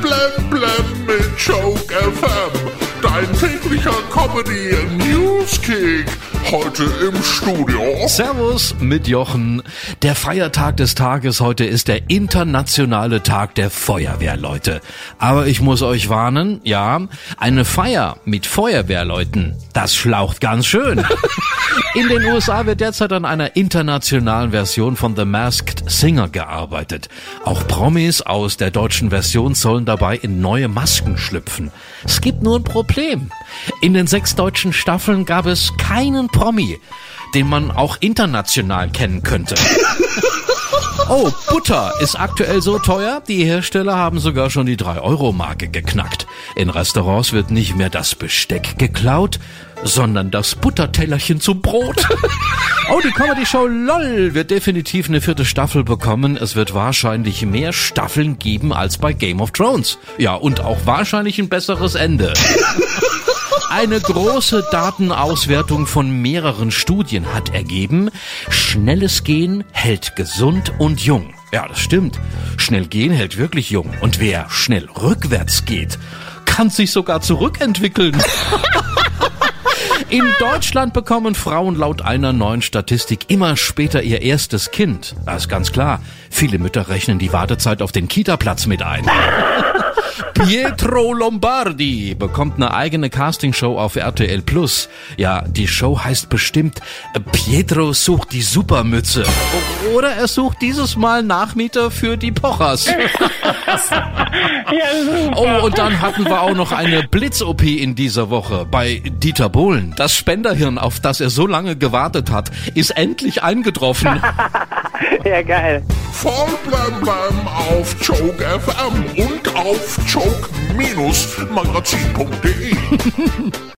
blem blem mit Joke FM. Dein täglicher Comedy Newskick. Heute im Studio. Servus mit Jochen. Der Feiertag des Tages heute ist der internationale Tag der Feuerwehrleute. Aber ich muss euch warnen, ja, eine Feier mit Feuerwehrleuten, das schlaucht ganz schön. In den USA wird derzeit an einer internationalen Version von The Masked Singer gearbeitet. Auch Promis aus der deutschen Version sollen dabei in neue Masken schlüpfen. Es gibt nur ein Problem. In den sechs deutschen Staffeln gab es keinen Promi, den man auch international kennen könnte. Oh, Butter ist aktuell so teuer, die Hersteller haben sogar schon die 3-Euro-Marke geknackt. In Restaurants wird nicht mehr das Besteck geklaut, sondern das Buttertellerchen zum Brot. oh, die Comedy-Show LOL wird definitiv eine vierte Staffel bekommen. Es wird wahrscheinlich mehr Staffeln geben als bei Game of Thrones. Ja, und auch wahrscheinlich ein besseres Ende. Eine große Datenauswertung von mehreren Studien hat ergeben, schnelles Gehen hält gesund und jung. Ja, das stimmt. Schnell gehen hält wirklich jung. Und wer schnell rückwärts geht, kann sich sogar zurückentwickeln. In Deutschland bekommen Frauen laut einer neuen Statistik immer später ihr erstes Kind. Das ist ganz klar. Viele Mütter rechnen die Wartezeit auf den Kita-Platz mit ein. Pietro Lombardi bekommt eine eigene Castingshow auf RTL Plus. Ja, die Show heißt bestimmt Pietro sucht die Supermütze. Oder er sucht dieses Mal Nachmieter für die Pochers. Oh, und dann hatten wir auch noch eine Blitz-OP in dieser Woche bei Dieter Bohlen. Das Spenderhirn, auf das er so lange gewartet hat, ist endlich eingetroffen. Ja, geil. Voll blem blem auf Joke FM und auf joke-magazin.de.